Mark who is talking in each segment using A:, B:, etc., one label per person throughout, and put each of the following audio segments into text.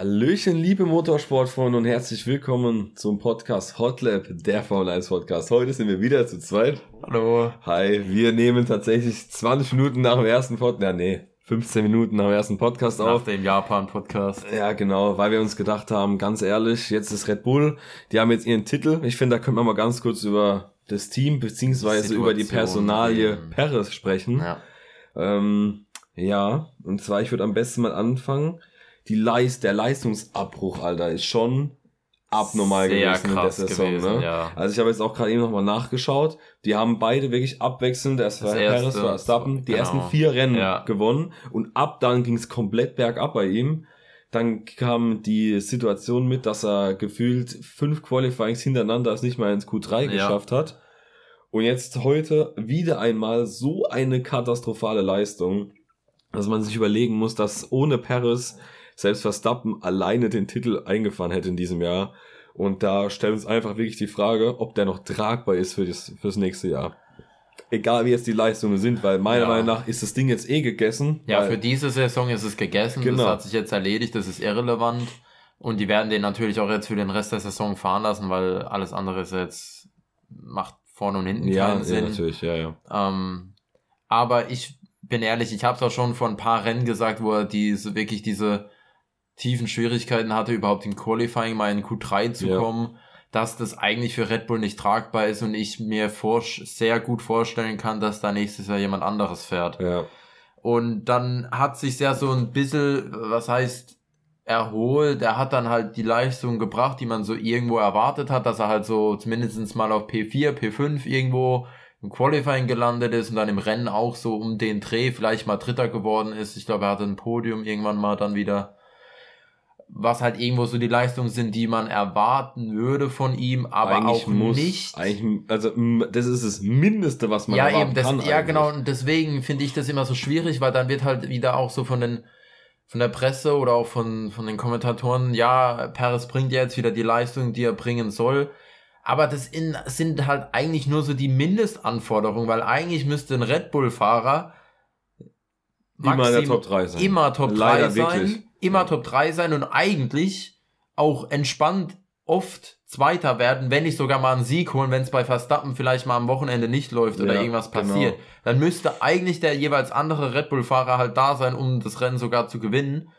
A: Hallöchen, liebe Motorsportfreunde und herzlich willkommen zum Podcast Hotlap, der Formel 1 Podcast. Heute sind wir wieder zu zweit.
B: Hallo.
A: Hi, wir nehmen tatsächlich 20 Minuten nach dem ersten Podcast, ja nee, 15 Minuten nach dem ersten Podcast
B: Nach
A: auf.
B: dem Japan-Podcast.
A: Ja, genau, weil wir uns gedacht haben, ganz ehrlich, jetzt ist Red Bull, die haben jetzt ihren Titel. Ich finde, da können wir mal ganz kurz über das Team beziehungsweise über die
B: Situation
A: Personalie
B: reden.
A: Perez sprechen.
B: Ja.
A: Ähm, ja, und zwar, ich würde am besten mal anfangen. Die Leist, der Leistungsabbruch, Alter, ist schon abnormal
B: Sehr
A: gewesen
B: krass
A: in der Saison.
B: gewesen,
A: ne?
B: ja.
A: Also ich habe jetzt auch gerade eben nochmal nachgeschaut. Die haben beide wirklich abwechselnd, erst war
B: erste,
A: Perez, Verstappen, die
B: genau.
A: ersten vier Rennen
B: Ja.
A: gewonnen und ab dann ging es komplett bergab bei ihm. Dann kam die Situation mit, dass er gefühlt fünf Qualifyings hintereinander es nicht mal ins Q3
B: Ja.
A: geschafft hat. Und jetzt heute wieder einmal so eine katastrophale Leistung, dass man sich überlegen muss, dass ohne Paris selbst Verstappen alleine den Titel eingefahren hätte in diesem Jahr. Und da stellen uns einfach wirklich die Frage, ob der noch tragbar ist für das, fürs nächste Jahr. Egal wie jetzt die Leistungen sind, weil meiner
B: Ja.
A: Meinung nach ist das Ding jetzt eh gegessen.
B: Ja, für diese Saison ist es gegessen.
A: Genau.
B: Das hat sich jetzt erledigt. Das ist irrelevant. Und die werden den natürlich auch jetzt für den Rest der Saison fahren lassen, weil alles andere ist jetzt, macht vorne und hinten
A: ja,
B: keinen
A: ja,
B: Sinn.
A: natürlich, ja, ja.
B: Ähm, aber ich bin ehrlich, ich habe es auch schon vor ein paar Rennen gesagt, wo er diese wirklich diese tiefen Schwierigkeiten hatte, überhaupt in Qualifying mal in Q3 zu
A: Ja.
B: kommen, dass das eigentlich für Red Bull nicht tragbar ist und ich mir vor, sehr gut vorstellen kann, dass da nächstes Jahr jemand anderes fährt.
A: ja.
B: Und dann hat sich ja so ein bisschen, was heißt, erholt. Er hat dann halt die Leistung gebracht, die man so irgendwo erwartet hat, dass er halt so zumindest mal auf P4, P5 irgendwo im Qualifying gelandet ist und dann im Rennen auch so um den Dreh vielleicht mal Dritter geworden ist. Ich glaube, er hatte ein Podium irgendwann mal dann wieder. Was halt irgendwo so die Leistungen sind, die man erwarten würde von ihm, aber
A: eigentlich
B: auch
A: muss,
B: nicht.
A: Eigentlich, also das ist das Mindeste, was man
B: ja,
A: erwarten
B: eben, das,
A: kann.
B: ja,
A: eigentlich.
B: genau, und deswegen finde ich das immer so schwierig, weil dann wird halt wieder auch so von den, von der Presse oder auch von, von den Kommentatoren, ja, Perez bringt ja jetzt wieder die Leistung, die er bringen soll. Aber das in, sind halt eigentlich nur so die Mindestanforderungen, weil eigentlich müsste ein Red Bull-Fahrer
A: Immer in der Top 3 sein.
B: Immer Top 3
A: Leider
B: sein,
A: wirklich.
B: Immer Top 3 sein und eigentlich auch entspannt oft Zweiter werden, wenn nicht sogar mal einen Sieg holen, wenn es bei Verstappen vielleicht mal am Wochenende nicht läuft oder
A: Ja,
B: irgendwas
A: genau.
B: passiert. Dann müsste eigentlich der jeweils andere Red Bull-Fahrer halt da sein, um das Rennen sogar zu gewinnen.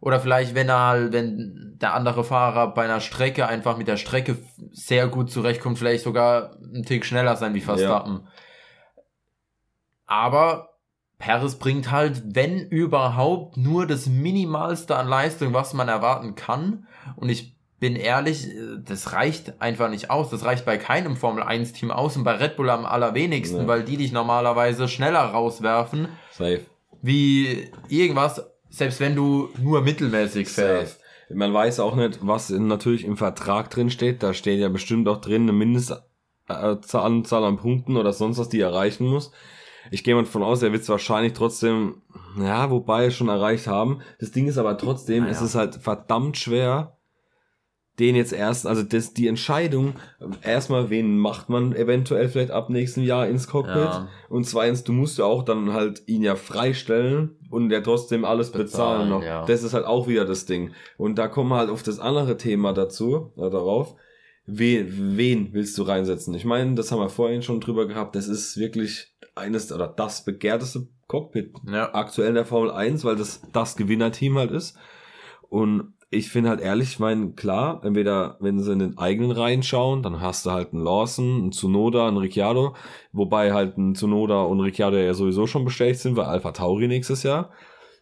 B: Oder vielleicht, wenn er halt, wenn der andere Fahrer bei einer Strecke einfach mit der Strecke sehr gut zurechtkommt, vielleicht sogar einen Tick schneller sein wie Verstappen. Aber Perez bringt halt, wenn überhaupt, nur das Minimalste an Leistung, was man erwarten kann. Und ich bin ehrlich, äh, das reicht einfach nicht aus. Das reicht bei keinem Formel 1 Team aus und bei Red Bull am allerwenigsten,
A: Ja.
B: weil die dich normalerweise schneller rauswerfen,
A: Safe.
B: wie irgendwas, selbst wenn du nur mittelmäßig fährst.
A: Safe. Man weiß auch nicht, was natürlich im Vertrag drin steht. Da steht ja bestimmt auch drin eine Mindestanzahl an Punkten oder sonst was, die er erreichen muss. Ich gehe mal davon aus, er wird es wahrscheinlich trotzdem, ja, wobei schon erreicht haben. Das Ding ist aber trotzdem,
B: Naja.
A: es ist halt verdammt schwer, den jetzt erst, also das, die Entscheidung, erstmal, wen macht man eventuell vielleicht ab nächsten Jahr ins Cockpit?
B: Ja.
A: Und zweitens, du musst ja auch dann halt ihn ja freistellen und ja trotzdem alles bezahlen,
B: Bezahlen,
A: noch.
B: ja.
A: Das ist halt auch wieder das Ding. Und da kommen wir halt auf das andere Thema dazu, äh, darauf. Wen, wen willst du reinsetzen? Ich meine, das haben wir vorhin schon drüber gehabt. Das ist wirklich eines oder das begehrteste Cockpit
B: Ja.
A: aktuell in der Formel 1, weil das das Gewinnerteam halt ist. Und ich finde halt ehrlich, ich meine, klar, entweder wenn sie in den eigenen Reihen schauen, dann hast du halt einen Lawson, einen Tsunoda, einen Ricciardo, wobei halt ein Tsunoda und Ricciardo ja sowieso schon bestätigt sind, weil Alpha Tauri nächstes Jahr.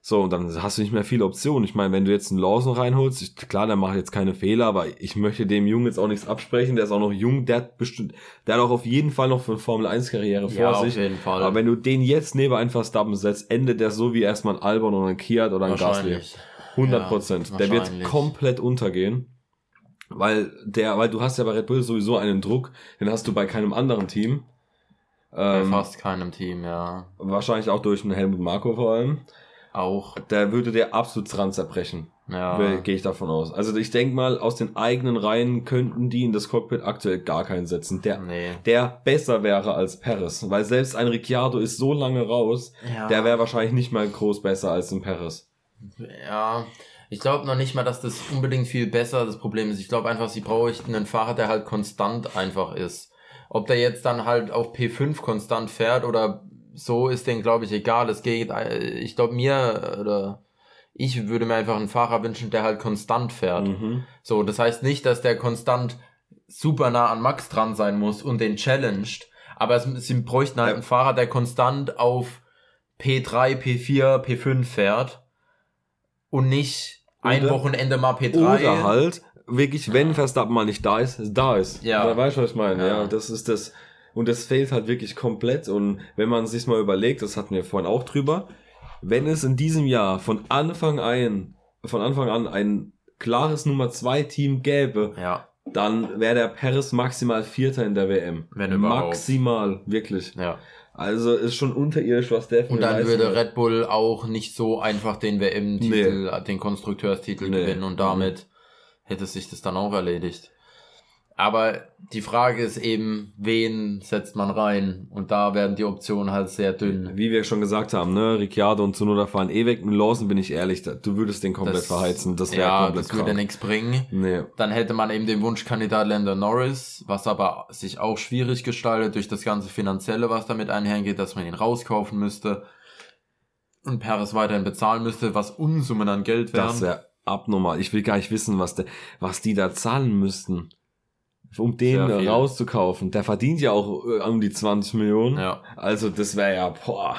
A: So, und dann hast du nicht mehr viele Optionen. Ich meine, wenn du jetzt einen Lawson reinholst, ich, klar, der macht jetzt keine Fehler, aber ich möchte dem Jungen jetzt auch nichts absprechen. Der ist auch noch jung, der hat bestimmt, der hat auch auf jeden Fall noch für eine Formel 1 Karriere vor
B: Ja, auf
A: sich.
B: jeden Fall.
A: Aber wenn du den jetzt neben einen Verstappen setzt, endet der so wie erstmal ein Albon oder ein Kiat oder ein Gasly.
B: Wahrscheinlich.
A: 100 Prozent.
B: Ja,
A: der wird komplett untergehen. Weil der, weil du hast ja bei Red Bull sowieso einen Druck, den hast du bei keinem anderen Team.
B: Bei
A: Ähm,
B: fast keinem Team, ja.
A: wahrscheinlich auch durch einen Helmut Marko vor allem.
B: Auch.
A: Der würde der absolut dran zerbrechen.
B: Ja.
A: Gehe ich davon aus. Also ich denke mal, aus den eigenen Reihen könnten die in das Cockpit aktuell gar keinen setzen. Der,
B: Nee.
A: der besser wäre als Perez. Weil selbst ein Ricciardo ist so lange raus,
B: Ja.
A: der wäre wahrscheinlich nicht mal groß besser als ein Perez.
B: Ja, Ich glaube noch nicht mal, dass das unbedingt viel besser das Problem ist. Ich glaube einfach, sie bräuchten einen Fahrer, der halt konstant einfach ist. Ob der jetzt dann halt auf P5 konstant fährt oder so, ist denen, glaube ich, egal. Es geht, äh, ich glaube, mir oder ich würde mir einfach einen Fahrer wünschen, der halt konstant fährt.
A: Mhm.
B: So, das heißt nicht, dass der konstant super nah an Max dran sein muss und den challenged. Aber es, sie bräuchten halt
A: Ja.
B: einen Fahrer, der konstant auf P3, P4, P5 fährt und nicht ein
A: Oder-
B: Wochenende mal P3.
A: Oder halt, wirklich, wenn Verstappen mal nicht da ist, da ist.
B: Ja.
A: Da weißt du, was ich meine? Ja.
B: Ja.
A: das ist das. Und das fehlt halt wirklich komplett. Und wenn man sich mal überlegt, das hatten wir vorhin auch drüber, wenn es in diesem Jahr von Anfang an, von Anfang an ein klares Nummer 2 Team gäbe,
B: Ja,
A: dann wäre der Paris maximal Vierter in der WM.
B: Wenn überhaupt.
A: Maximal, wirklich.
B: ja.
A: Also ist schon unterirdisch, was der für
B: Und dann würde. Red Bull auch nicht so einfach den WM-Titel, den Konstrukteurstitel
A: Nee.
B: gewinnen und damit hätte sich das dann auch erledigt. Aber die Frage ist eben, wen setzt man rein? Und da werden die Optionen halt sehr dünn.
A: Wie wir schon gesagt haben, ne, Ricciardo und Zunoda fahren eh weg. Mit Lawson bin ich ehrlich, du würdest den komplett
B: Das-
A: verheizen. Das wäre
B: ja,
A: komplett
B: das würde
A: krank.
B: nichts bringen.
A: Nee.
B: Dann hätte man eben den Wunschkandidat Lando Norris, was aber sich auch schwierig gestaltet durch das ganze Finanzielle, was damit einhergeht, dass man ihn rauskaufen müsste und Perez weiterhin bezahlen müsste, was Unsummen an Geld wären.
A: Das wäre abnormal. Ich will gar nicht wissen, was, der, was die da zahlen müssten, um den rauszukaufen. Der verdient ja auch äh, um die 20 Millionen.
B: ja.
A: Also das wäre ja, boah,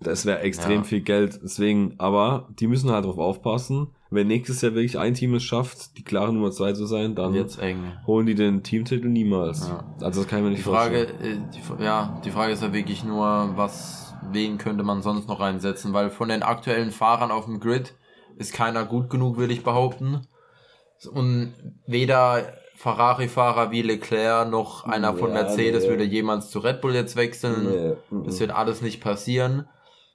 A: das wäre extrem
B: Ja.
A: viel Geld. Deswegen, aber die müssen halt drauf aufpassen. Wenn nächstes Jahr wirklich ein Team es schafft, die klare Nummer zwei zu sein, dann
B: Wird's eng.
A: holen die den Teamtitel niemals.
B: Ja.
A: Also das kann ich mir
B: Die
A: nicht
B: Frage,
A: vorstellen.
B: äh, die, ja, die Frage ist ja wirklich nur, was, wen könnte man sonst noch reinsetzen? Weil von den aktuellen Fahrern auf dem Grid ist keiner gut genug, würde ich behaupten. Und weder Ferrari-Fahrer wie Leclerc noch einer von
A: Ja,
B: Mercedes
A: nee.
B: würde jemals zu Red Bull jetzt wechseln.
A: Nee.
B: Das wird alles nicht passieren.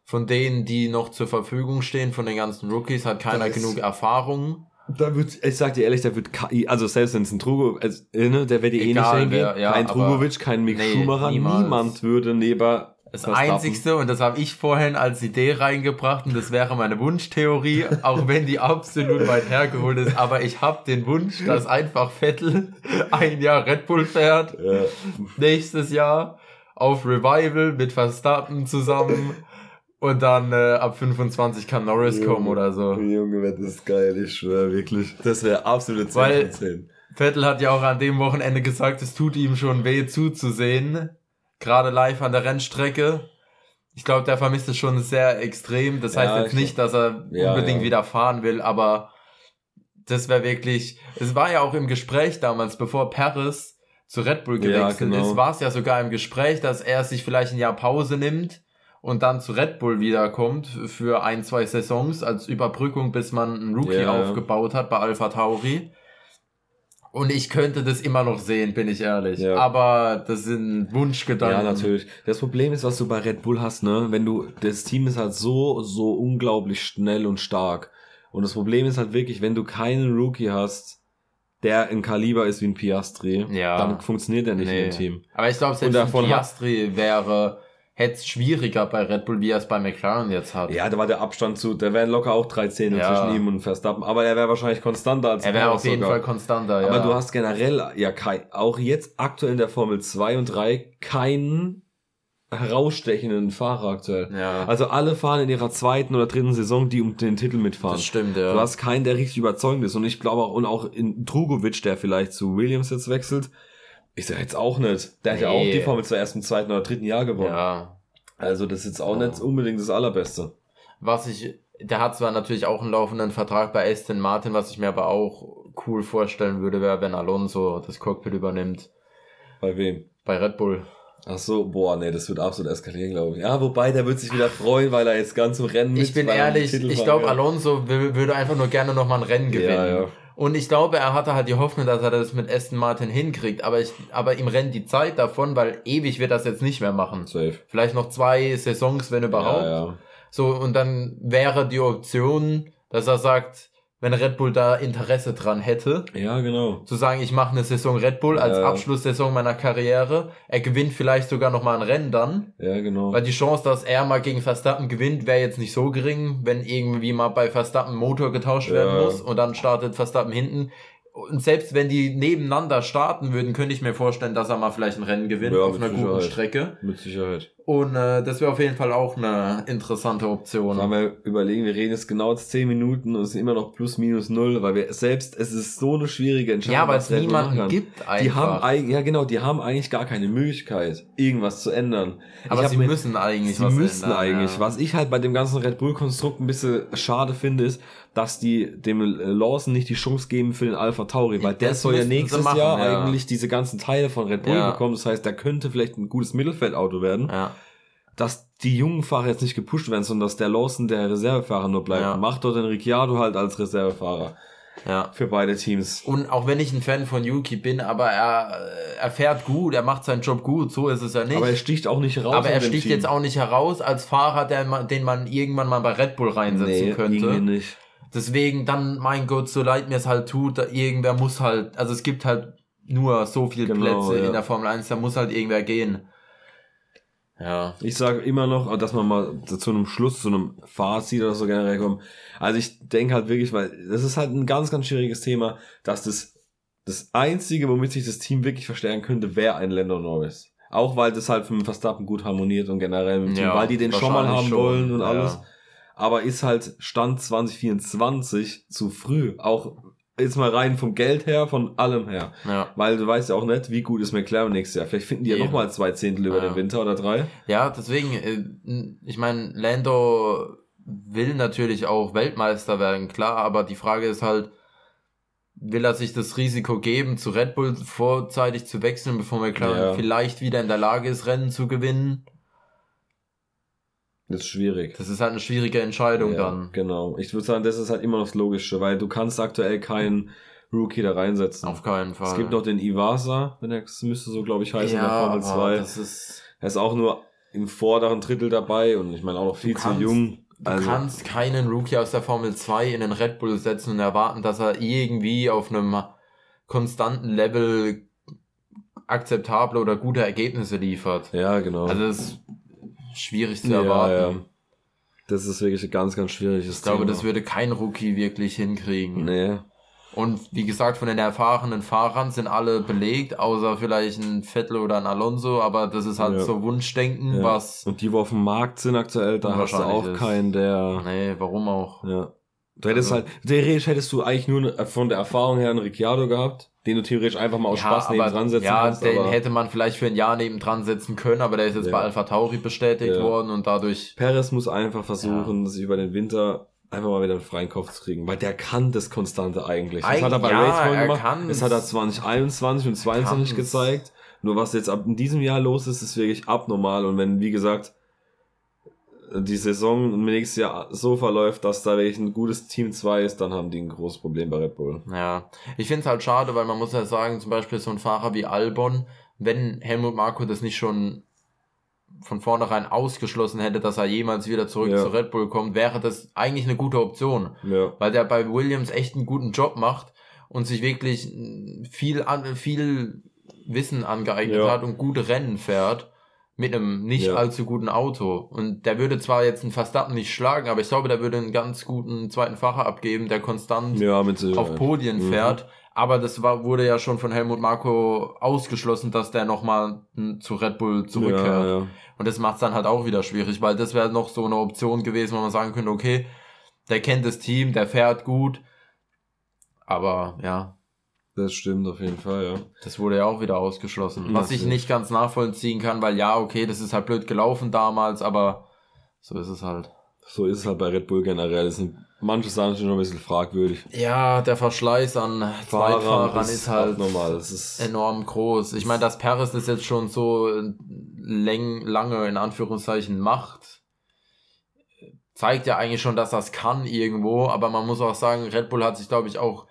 B: Von denen, die noch zur Verfügung stehen, von den ganzen Rookies, hat keiner
A: Das
B: genug Erfahrung.
A: Da wird, ich sag dir ehrlich, da wird KI, also selbst wenn es ein Trugo, also, ne, der wird eh nicht hingehen.
B: ja,
A: kein Trugovic, kein Mick
B: Nee,
A: Schumacher,
B: niemals.
A: niemand würde neben
B: Das
A: Verstappen.
B: Einzigste, und das habe ich vorhin als Idee reingebracht, und das wäre meine Wunschtheorie, auch wenn die absolut weit hergeholt ist, aber ich habe den Wunsch, dass einfach Vettel ein Jahr Red Bull fährt,
A: Ja.
B: nächstes Jahr auf Revival mit Verstappen zusammen und dann äh, ab 25 kann Norris kommen oder so.
A: Junge, das ist geil, ich schwöre wirklich. Das wäre absolute 10
B: Weil-
A: von 10.
B: Vettel hat ja auch an dem Wochenende gesagt, es tut ihm schon weh zuzusehen, gerade live an der Rennstrecke. Ich glaube, der vermisst es schon sehr extrem. Das heißt
A: Ja,
B: jetzt
A: ich
B: nicht, dass er
A: Ja,
B: unbedingt
A: ja.
B: wieder fahren will, aber das wäre wirklich. Es war ja auch im Gespräch damals, bevor Paris zu Red Bull gewechselt
A: genau.
B: ist, war es ja sogar im Gespräch, dass er sich vielleicht ein Jahr Pause nimmt und dann zu Red Bull wiederkommt für ein, zwei Saisons als Überbrückung, bis man einen Rookie aufgebaut hat bei Alpha Tauri. Und ich könnte das immer noch sehen, bin ich ehrlich.
A: Ja.
B: Aber das sind Wunschgedanken.
A: Ja, natürlich. Das Problem ist, was du bei Red Bull hast, ne, wenn du, das Team ist halt so, so unglaublich schnell und stark. Und das Problem ist halt wirklich, wenn du keinen Rookie hast, der ein Kaliber ist wie ein Piastri,
B: Ja.
A: dann funktioniert er nicht
B: Nee.
A: im Team.
B: Aber ich glaube, selbst ein Piastri wäre, hätte es schwieriger bei Red Bull, wie er es bei McLaren jetzt hat.
A: Ja, da war der Abstand zu, da wären locker auch drei Zehntel
B: Ja.
A: zwischen ihm und Verstappen, aber er wäre wahrscheinlich konstanter als
B: er wäre auf jeden
A: sogar.
B: Fall konstanter, ja.
A: Aber du hast generell ja kein, auch jetzt aktuell in der Formel 2 und 3 keinen herausstechenden Fahrer aktuell.
B: ja,
A: Also alle fahren in ihrer zweiten oder dritten Saison, die um den Titel mitfahren.
B: das stimmt, ja.
A: Du hast keinen, der richtig überzeugend ist. Und ich glaube auch, und auch in Drugovic, der vielleicht zu Williams jetzt wechselt, ist er jetzt auch nicht. Der hat ja auch die Formel 2 erst im zweiten oder dritten Jahr gewonnen.
B: ja.
A: Also das ist jetzt auch
B: Ja.
A: nicht unbedingt das Allerbeste.
B: Was ich, der hat zwar natürlich auch einen laufenden Vertrag bei Aston Martin, was ich mir aber auch cool vorstellen würde, wäre, wenn Alonso das Cockpit übernimmt.
A: Bei wem?
B: Bei Red Bull.
A: Ach so, boah, nee, das wird absolut eskalieren, glaube ich. Ja, wobei, der wird sich wieder freuen, weil er jetzt ganz im Rennen
B: Ich bin ehrlich, ich glaube. Alonso würde einfach nur gerne nochmal ein Rennen gewinnen.
A: Ja, ja.
B: Und ich glaube, er hatte halt die Hoffnung, dass er das mit Aston Martin hinkriegt, aber ich, aber ihm rennt die Zeit davon, weil ewig wird das jetzt nicht mehr machen.
A: Safe.
B: Vielleicht noch zwei Saisons, wenn überhaupt.
A: Ja, ja.
B: So, und dann wäre die Option, dass er sagt, wenn Red Bull da Interesse dran hätte.
A: Ja, genau.
B: Zu sagen, ich mache eine Saison Red Bull als
A: Ja.
B: Abschlusssaison meiner Karriere. Er gewinnt vielleicht sogar noch mal ein Rennen dann.
A: Ja, genau.
B: Weil die Chance, dass er mal gegen Verstappen gewinnt, wäre jetzt nicht so gering, wenn irgendwie mal bei Verstappen Motor getauscht werden
A: Ja.
B: muss und dann startet Verstappen hinten. Und selbst wenn die nebeneinander starten würden, könnte ich mir vorstellen, dass er mal vielleicht ein Rennen gewinnt
A: Ja,
B: auf einer guten
A: Sicherheit.
B: Strecke.
A: Mit Sicherheit.
B: Und äh, das wäre auf jeden Fall auch eine interessante Option.
A: Sollen wir überlegen, wir reden jetzt genau jetzt 10 Minuten und es sind immer noch plus minus null, weil wir selbst, es ist so eine schwierige Entscheidung.
B: Ja, weil es niemanden gibt einfach.
A: Die haben eigentlich, ja genau, die haben eigentlich gar keine Möglichkeit, irgendwas zu ändern.
B: aber sie
A: mir-
B: müssen eigentlich
A: Sie
B: was
A: müssten
B: ändern,
A: eigentlich.
B: Ja.
A: Was ich halt bei dem ganzen Red Bull-Konstrukt ein bisschen schade finde, ist, dass die dem Lawson nicht die Chance geben für den Alpha Tauri, weil der
B: Das
A: soll ja nächstes
B: machen,
A: Jahr
B: ja.
A: eigentlich diese ganzen Teile von Red Bull
B: Ja.
A: bekommen. Das heißt, der könnte vielleicht ein gutes Mittelfeldauto werden.
B: Ja.
A: Dass die jungen Fahrer jetzt nicht gepusht werden, sondern dass der Lawson der Reservefahrer nur bleibt.
B: Ja.
A: Macht dort den Ricciardo halt als Reservefahrer
B: ja.
A: für beide Teams.
B: Und auch wenn ich ein Fan von Yuki bin, aber er, er fährt gut, er macht seinen Job gut, so ist es ja nicht.
A: Aber er sticht auch nicht raus.
B: Aber er sticht
A: Team.
B: jetzt auch nicht heraus als Fahrer, der, den man irgendwann mal bei Red Bull reinsetzen
A: nee,
B: könnte.
A: irgendwie nicht.
B: Deswegen dann, mein Gott, so leid mir es halt tut, da irgendwer muss halt, also es gibt halt nur so viele
A: Genau,
B: Plätze
A: ja.
B: in der Formel 1, da muss halt irgendwer gehen. Ja.
A: Ich sage immer noch, dass man mal zu einem Schluss, zu einem Fazit oder so generell kommt. Also ich denke halt wirklich, weil das ist halt ein ganz, ganz schwieriges Thema, dass das das Einzige, womit sich das Team wirklich verstärken könnte, wäre ein Lando Norris. Auch weil das halt den Verstappen gut harmoniert und generell mit dem Team,
B: Ja,
A: weil die den schon mal haben
B: schon,
A: wollen und
B: ja.
A: alles. Aber ist halt Stand 2024 zu früh. Auch jetzt mal rein vom Geld her, von allem her.
B: Ja.
A: Weil du weißt ja auch nicht, wie gut ist McLaren nächstes Jahr. Vielleicht finden die ja nochmal zwei Zehntel über
B: Ja.
A: den Winter oder drei.
B: Ja, deswegen, äh, ich meine, Lando will natürlich auch Weltmeister werden, klar, aber die Frage ist halt, will er sich das Risiko geben, zu Red Bull vorzeitig zu wechseln, bevor McLaren
A: Ja.
B: vielleicht wieder in der Lage ist, Rennen zu gewinnen?
A: Das ist schwierig.
B: Das ist halt eine schwierige Entscheidung
A: Ja,
B: dann.
A: Genau. Ich würde sagen, das ist halt immer noch das Logische, weil du kannst aktuell keinen Rookie da reinsetzen.
B: Auf keinen Fall.
A: es gibt noch den Iwasa, wenn er das müsste so, glaube ich, heißen, in der Formel
B: aber
A: 2.
B: Das ist,
A: Er ist auch nur im vorderen Drittel dabei und ich meine auch noch viel zu
B: kannst-
A: jung.
B: du
A: Also,
B: kannst keinen Rookie aus der Formel 2 in den Red Bull setzen und erwarten, dass er irgendwie auf einem konstanten Level akzeptable oder gute Ergebnisse liefert.
A: ja, genau.
B: Also das schwierig zu erwarten.
A: ja. Das ist wirklich ein ganz, ganz schwieriges
B: Ich glaube,
A: Thema.
B: das würde kein Rookie wirklich hinkriegen.
A: Nee.
B: Und wie gesagt, von den erfahrenen Fahrern sind alle belegt, außer vielleicht ein Vettel oder ein Alonso, aber das ist halt
A: Ja.
B: so Wunschdenken,
A: Ja.
B: was.
A: Und die, wo auf dem Markt sind aktuell, da hast du auch
B: ist.
A: keinen, der.
B: Nee, warum auch?
A: Ja. Du hättest
B: Also-
A: halt, theoretisch hättest du eigentlich nur von der Erfahrung her einen Ricciardo gehabt, den du theoretisch einfach mal aus Spaß neben dran setzen
B: ja,
A: kannst.
B: den hätte man vielleicht für ein Jahr neben dran setzen können, aber der ist jetzt
A: Ja.
B: bei Alpha Tauri bestätigt
A: Ja.
B: worden und dadurch.
A: Perez muss einfach versuchen, sich über den Winter einfach mal wieder einen freien Kopf zu kriegen, weil der kann das Konstante eigentlich. Das
B: Eig-
A: hat er bei
B: ja,
A: Race vorhin
B: er
A: gemacht.
B: kann's.
A: Das hat er 2021 und 22
B: kann's.
A: gezeigt. Nur was jetzt ab in diesem Jahr los ist, ist wirklich abnormal. Und wenn, wie gesagt, die Saison im nächsten Jahr so verläuft, dass da wirklich ein gutes Team 2 ist, dann haben die ein großes Problem bei Red Bull.
B: Ja, ich finde es halt schade, weil man muss ja sagen, zum Beispiel so ein Fahrer wie Albon, wenn Helmut Marko das nicht schon von vornherein ausgeschlossen hätte, dass er jemals wieder zurück
A: Ja.
B: zu Red Bull kommt, wäre das eigentlich eine gute Option,
A: Ja.
B: weil der bei Williams echt einen guten Job macht und sich wirklich viel an, viel Wissen angeeignet
A: Ja.
B: hat und gute Rennen fährt mit einem nicht
A: Ja.
B: allzu guten Auto. Und der würde zwar jetzt einen Verstappen nicht schlagen, aber ich glaube, der würde einen ganz guten zweiten Fahrer abgeben, der konstant
A: Ja,
B: auf Podien
A: Mhm.
B: fährt. Aber das war, wurde ja schon von Helmut Marko ausgeschlossen, dass der nochmal zu Red Bull zurückkehrt.
A: Ja, ja.
B: Und das macht es dann halt auch wieder schwierig, weil das wäre noch so eine Option gewesen, wo man sagen könnte, okay, der kennt das Team, der fährt gut. Aber ja,
A: Das stimmt auf jeden Fall, ja.
B: das wurde ja auch wieder ausgeschlossen. Was ich
A: das-
B: nicht ganz nachvollziehen kann, weil ja, okay, das ist halt blöd gelaufen damals, aber so ist es halt.
A: So ist es halt bei Red Bull generell. Es sind manche Sachen schon ein bisschen fragwürdig.
B: Ja, der Verschleiß an Zweitfahrern ist halt
A: normal. Ist
B: enorm groß. Ich meine, dass Paris das jetzt schon so läng, lange in Anführungszeichen macht, zeigt ja eigentlich schon, dass das kann irgendwo. Aber man muss auch sagen, Red Bull hat sich, glaube ich, auch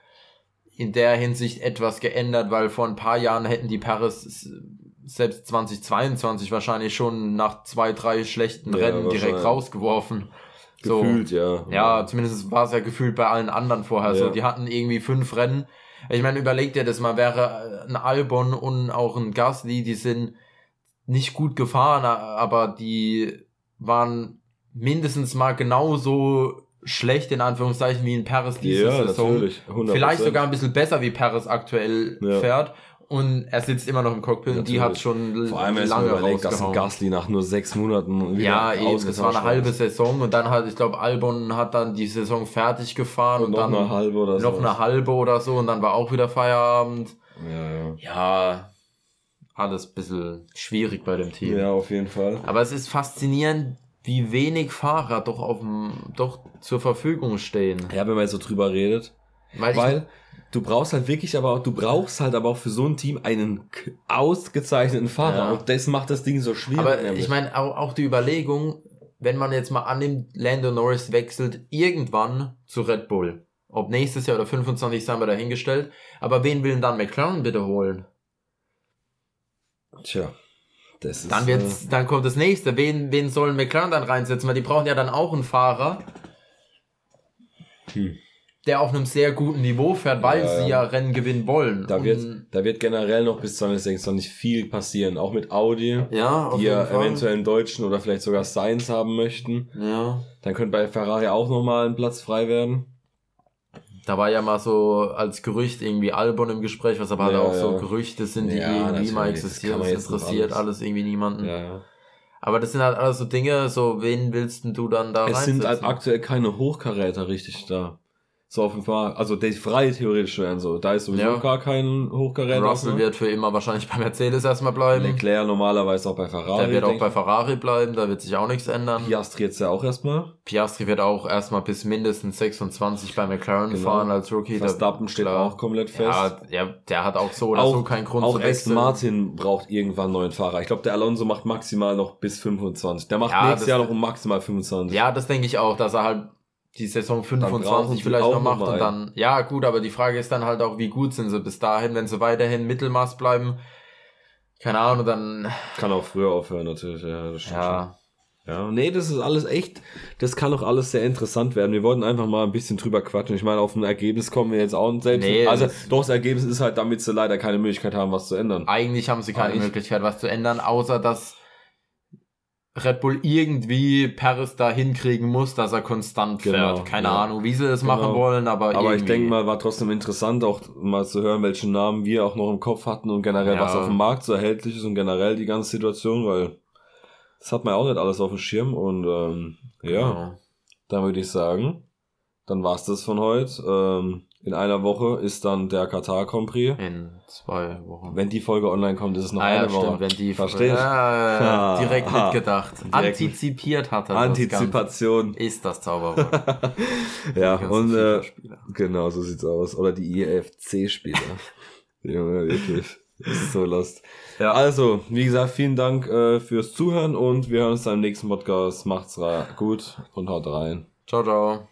B: in der Hinsicht etwas geändert, weil vor ein paar Jahren hätten die Paris selbst 2022 wahrscheinlich schon nach zwei, drei schlechten
A: Ja,
B: Rennen direkt rausgeworfen. So.
A: Gefühlt, ja.
B: Ja, zumindest war es ja gefühlt bei allen anderen vorher so.
A: Ja.
B: Die hatten irgendwie fünf Rennen. Ich meine, überleg dir das mal, wäre ein Albon und auch ein Gasly, die sind nicht gut gefahren, aber die waren mindestens mal genauso schlecht in Anführungszeichen wie ein Paris diese
A: Ja,
B: Saison.
A: natürlich. 100%.
B: Vielleicht sogar ein bisschen besser wie Paris aktuell
A: Ja.
B: fährt. Und er sitzt immer noch im Cockpit und die
A: Natürlich.
B: hat schon
A: Vor allem,
B: lange
A: überlegt, dass. Gasly nach nur sechs Monaten wieder
B: Ja, eben, es war eine halbe. Saison und dann hat, ich glaube, Albon hat dann die Saison fertig gefahren und,
A: Und noch
B: dann
A: eine halbe oder so.
B: noch eine halbe oder so und dann war auch wieder Feierabend.
A: Ja, ja.
B: Ja, alles ein bisschen schwierig bei dem Team.
A: ja, auf jeden Fall.
B: Aber es ist faszinierend, wie wenig Fahrer doch auf dem, doch zur Verfügung stehen.
A: Ja, wenn man jetzt so drüber redet.
B: Weil,
A: Weil du brauchst halt wirklich, aber auch, du brauchst halt aber auch für so ein Team einen ausgezeichneten Fahrer.
B: Ja.
A: Und das macht das Ding so schwierig.
B: aber
A: nämlich.
B: ich meine, auch, auch die Überlegung, wenn man jetzt mal annimmt, Lando Norris wechselt irgendwann zu Red Bull. Ob nächstes Jahr oder 25 sind wir dahingestellt. Aber wen will denn dann McLaren bitte holen?
A: Tja, das.
B: Dann wird's, dann kommt das nächste. Wen, wen sollen McLaren dann reinsetzen? Weil die brauchen ja dann auch einen Fahrer,
A: Hm.
B: der auf einem sehr guten Niveau fährt, weil
A: Ja,
B: sie
A: ja.
B: Rennen gewinnen wollen.
A: äh, da
B: Und-
A: wird, da wird generell noch bis 2026 viel passieren. Auch mit Audi,
B: ja,
A: die ja
B: Fall.
A: eventuell einen deutschen oder vielleicht sogar Science haben möchten.
B: Ja.
A: Dann könnte bei Ferrari auch nochmal ein Platz frei werden.
B: Da war ja mal so als Gerücht irgendwie Albon im Gespräch, was aber halt
A: Ja,
B: auch so
A: ja.
B: Gerüchte sind, die
A: Ja,
B: irgendwie mal
A: das
B: existieren. Das,
A: nicht
B: interessiert
A: alles.
B: alles. irgendwie niemanden. Aber das sind halt alles so Dinge, so wen willst denn du dann da
A: Es sind halt aktuell keine Hochkaräter richtig da. So auf jeden Fall. Also die frei theoretisch wären so. Da ist sowieso
B: Ja.
A: gar kein Hochkaräter.
B: Russell wird für immer wahrscheinlich bei Mercedes erstmal bleiben.
A: Leclerc normalerweise auch bei Ferrari.
B: Der wird auch bei. Ferrari bleiben, da wird sich auch nichts ändern.
A: Piastri jetzt ja auch erstmal.
B: Piastri wird auch erstmal bis mindestens 26 bei McLaren
A: Genau.
B: fahren als Rookie. Da-
A: Verstappen steht
B: klar.
A: auch komplett fest.
B: Ja, ja, der hat auch so oder
A: auch
B: so keinen Grund
A: auch
B: zu wechseln.
A: Martin braucht irgendwann einen neuen Fahrer. Ich glaube, der Alonso macht maximal noch bis 25. Der macht
B: Ja,
A: nächstes
B: das-
A: Jahr noch um maximal 25.
B: Ja, das denke ich auch, dass er halt die Saison
A: brauchen
B: 25
A: sie
B: vielleicht noch macht und dann, ja gut, aber die Frage ist dann halt auch, wie gut sind sie bis dahin, wenn sie weiterhin Mittelmaß bleiben. Keine Ahnung, dann,
A: Kann auch früher aufhören natürlich. Ja, das stimmt schon.
B: ja,
A: Ja, nee, das ist alles echt, das kann auch alles sehr interessant werden. Wir wollten einfach mal ein bisschen drüber quatschen. Ich meine, auf ein Ergebnis kommen wir jetzt auch nicht selbst.
B: Nee,
A: also,
B: das-
A: doch, das Ergebnis ist halt, damit sie leider keine Möglichkeit haben, was zu ändern.
B: eigentlich haben sie keine
A: Eigentlich-
B: Möglichkeit, was zu ändern, außer dass Red Bull irgendwie Paris da hinkriegen muss, dass er konstant
A: Genau,
B: fährt. Keine
A: ja.
B: Ahnung, wie sie das
A: Genau.
B: machen wollen, aber,
A: Aber ich
B: irgendwie.
A: denke mal, war trotzdem interessant, auch mal zu hören, welche Namen wir auch noch im Kopf hatten und generell,
B: Ja.
A: was auf dem Markt so erhältlich ist und generell die ganze Situation, weil das hat man ja auch nicht alles auf dem Schirm und ähm, ja,
B: Genau.
A: dann würde ich sagen, dann war's das von heute. Ähm, in einer Woche ist dann der Katar Grand Prix.
B: In zwei Wochen.
A: Wenn die Folge online kommt, ist es noch
B: ah, ja,
A: eine Woche.
B: stimmt, wenn die
A: Verstehst?
B: Ja,
A: Ah,
B: direkt
A: ah,
B: mitgedacht.
A: direkt
B: Antizipiert hat er das.
A: Antizipation.
B: Ist das Zauberwort.
A: Ja, und äh, genau, so sieht's aus. Oder die EFC-Spieler. Junge, wirklich. Das ist so lost.
B: Ja.
A: Also, wie gesagt, vielen Dank äh, fürs Zuhören und wir hören uns dann im nächsten Podcast. Macht's gut und haut rein.
B: Ciao, ciao.